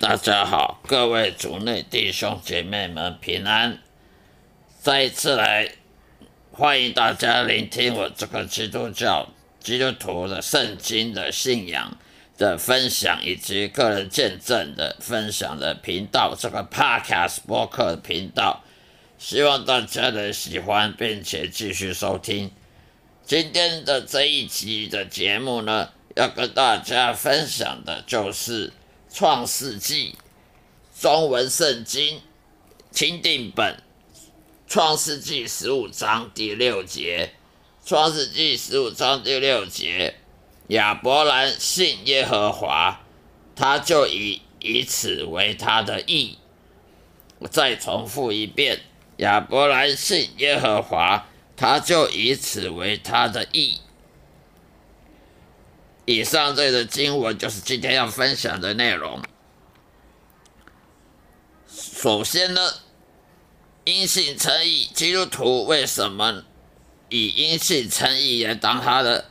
大家好，各位族内弟兄姐妹们平安！再一次来欢迎大家聆听我这个基督教基督徒的圣经的信仰的分享，以及个人见证的分享的频道，这个 Podcast 播客频道，希望大家能喜欢，并且继续收听。今天的这一集的节目呢，要跟大家分享的就是《创世纪》中文圣经钦定本《创世纪》十五章第六节，《创世纪》十五章第六节，亚伯兰信耶和华，他就以以此为他的义。我再重复一遍，亚伯兰信耶和华。他就以此为他的义。以上这个经文就是今天要分享的内容。首先呢，因信称义，基督徒为什么以因信称义来当他的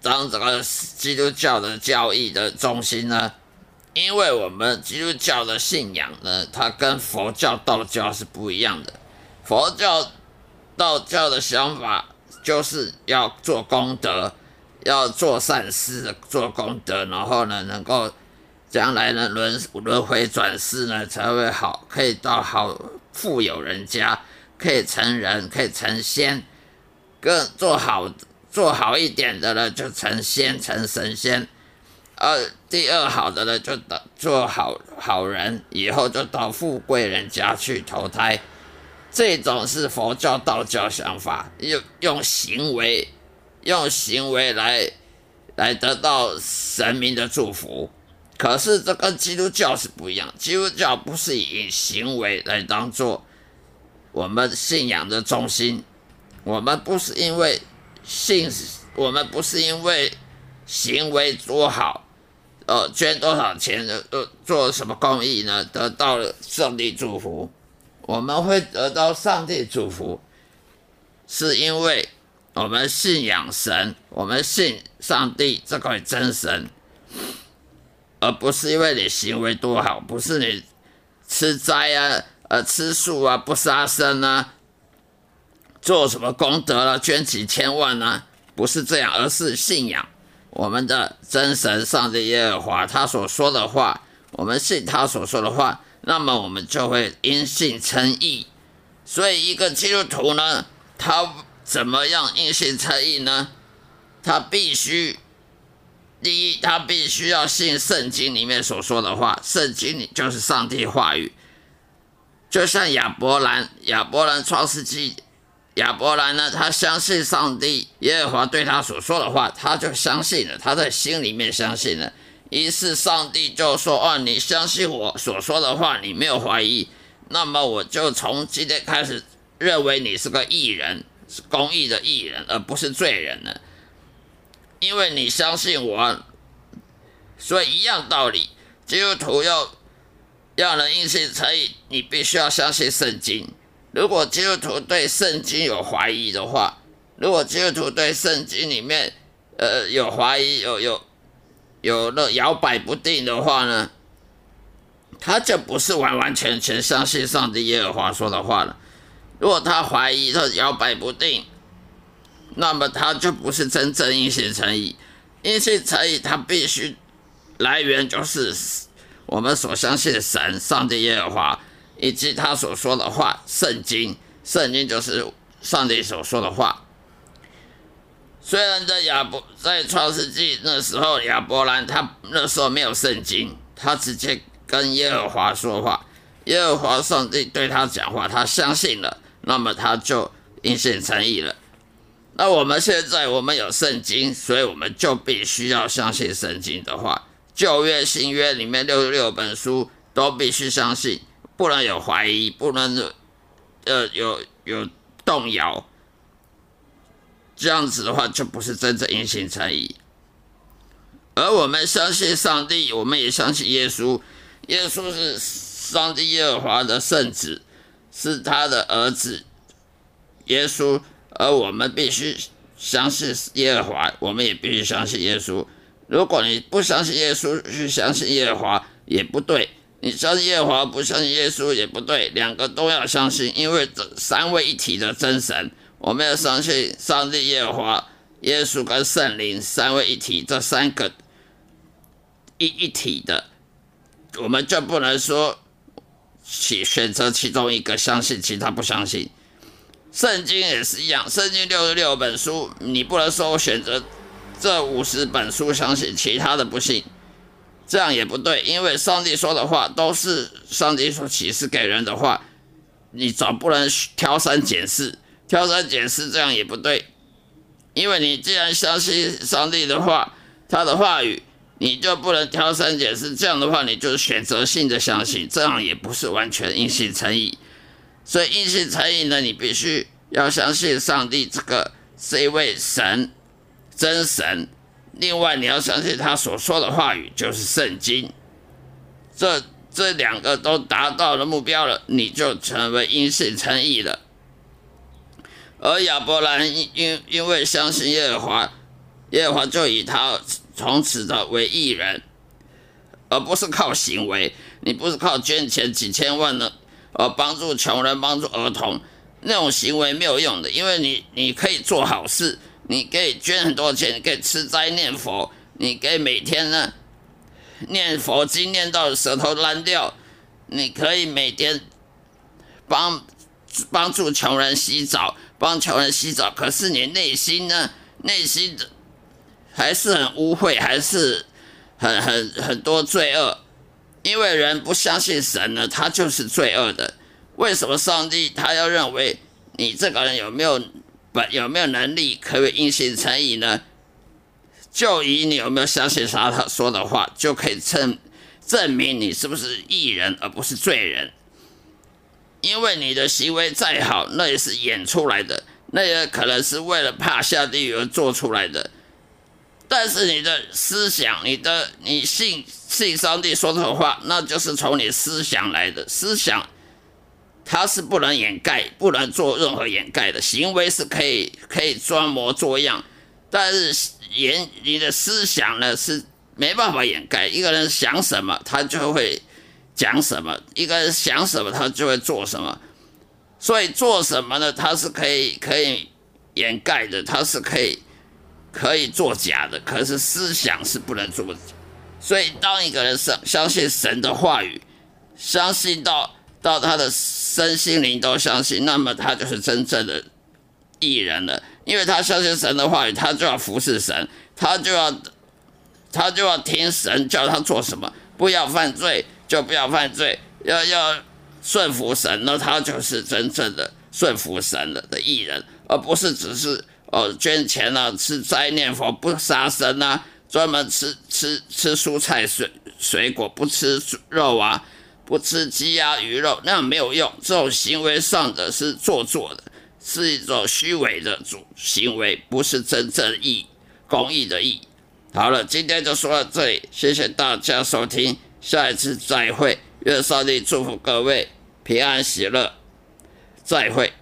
当这个基督教的教义的中心呢？因为我们基督教的信仰呢，它跟佛教、道教是不一样的。佛教。道教的想法就是要做功德，要做善事，做功德，然后呢，能够将来呢轮轮回转世呢才会好，可以到好富有人家，可以成人，可以成仙，更做好做好一点的呢就成仙成神仙，呃第二好的呢就做好好人，以后就到富贵人家去投胎。这种是佛教、道教想法，用用行为，用行为来来得到神明的祝福。可是这跟基督教是不一样，基督教不是以行为来当做我们信仰的中心。我们不是因为信，我们不是因为行为做好，呃，捐多少钱，呃，做什么公益呢，得到了上帝祝福。我们会得到上帝祝福，是因为我们信仰神，我们信上帝这块真神，而不是因为你行为多好，不是你吃斋啊、呃吃素啊、不杀生啊、做什么功德了、捐几千万啊，不是这样，而是信仰我们的真神上帝耶和华他所说的话，我们信他所说的话。那么我们就会因信称义，所以一个基督徒呢，他怎么样因信称义呢？他必须第一，他必须要信圣经里面所说的话，圣经里就是上帝话语。就像亚伯兰，亚伯兰创世纪，亚伯兰呢，他相信上帝耶和华对他所说的话，他就相信了，他在心里面相信了。于是上帝就说：“哦，你相信我所说的话，你没有怀疑，那么我就从今天开始认为你是个异人，是公益的艺人，而不是罪人呢。因为你相信我，所以一样道理，基督徒要要能因信称义，你必须要相信圣经。如果基督徒对圣经有怀疑的话，如果基督徒对圣经里面呃有怀疑，有有。”有了摇摆不定的话呢，他就不是完完全全相信上帝耶和华说的话了。如果他怀疑他摇摆不定，那么他就不是真正因信诚意。因信诚意，他必须来源就是我们所相信的神，上帝耶和华，以及他所说的话，圣经。圣经就是上帝所说的话。虽然在亚伯在创世纪那时候，亚伯兰他那时候没有圣经，他直接跟耶和华说话，耶和华上帝对他讲话，他相信了，那么他就因信诚意了。那我们现在我们有圣经，所以我们就必须要相信圣经的话，旧约新约里面六十六本书都必须相信，不能有怀疑，不能呃有有动摇。这样子的话，就不是真正因信诚意。而我们相信上帝，我们也相信耶稣。耶稣是上帝耶和华的圣子，是他的儿子。耶稣，而我们必须相信耶和华，我们也必须相信耶稣。如果你不相信耶稣，去相信耶和华也不对。你相信耶和华，不相信耶稣也不对，两个都要相信，因为这三位一体的真神，我们要相信上帝、耶和华、耶稣跟圣灵三位一体，这三个一一体的，我们就不能说其选择其中一个相信，其他不相信。圣经也是一样，圣经六十六本书，你不能说我选择这五十本书相信，其他的不信。这样也不对，因为上帝说的话都是上帝所启示给人的话，你总不能挑三拣四，挑三拣四这样也不对，因为你既然相信上帝的话，他的话语，你就不能挑三拣四，这样的话你就是选择性的相信，这样也不是完全因信诚意，所以因信诚意呢，你必须要相信上帝这个是一位神，真神。另外，你要相信他所说的话语就是圣经，这这两个都达到了目标了，你就成为因信诚义了。而亚伯兰因因因为相信耶和华，耶和华就以他从此的为艺人，而不是靠行为。你不是靠捐钱几千万呢，而帮助穷人、帮助儿童那种行为没有用的，因为你你可以做好事。你可以捐很多钱，可以吃斋念佛，你可以每天呢念佛经念到舌头烂掉，你可以每天帮帮助穷人洗澡，帮穷人洗澡。可是你内心呢，内心的还是很污秽，还是很很很多罪恶。因为人不相信神呢，他就是罪恶的。为什么上帝他要认为你这个人有没有？不有没有能力可以因信成义呢？就以你有没有相信啥他说的话，就可以证证明你是不是义人而不是罪人。因为你的行为再好，那也是演出来的，那也可能是为了怕下地狱而做出来的。但是你的思想，你的你信信上帝说的话，那就是从你思想来的思想。它是不能掩盖，不能做任何掩盖的行为是可以可以装模作样，但是言你的思想呢是没办法掩盖。一个人想什么，他就会讲什么；一个人想什么，他就会做什么。所以做什么呢？他是可以可以掩盖的，他是可以可以作假的。可是思想是不能做的。所以当一个人相相信神的话语，相信到。到他的身心灵都相信，那么他就是真正的艺人了。因为他相信神的话语，他就要服侍神，他就要他就要听神叫他做什么，不要犯罪就不要犯罪，要要顺服神，那他就是真正的顺服神的的艺人，而不是只是哦捐钱啊、吃斋念佛、不杀生啊，专门吃吃吃蔬菜水水果，不吃肉啊。不吃鸡鸭鱼肉，那没有用。这种行为上的是做作的，是一种虚伪的主行为，不是真正义公益的义。好了，今天就说到这里，谢谢大家收听，下一次再会。愿上帝祝福各位平安喜乐，再会。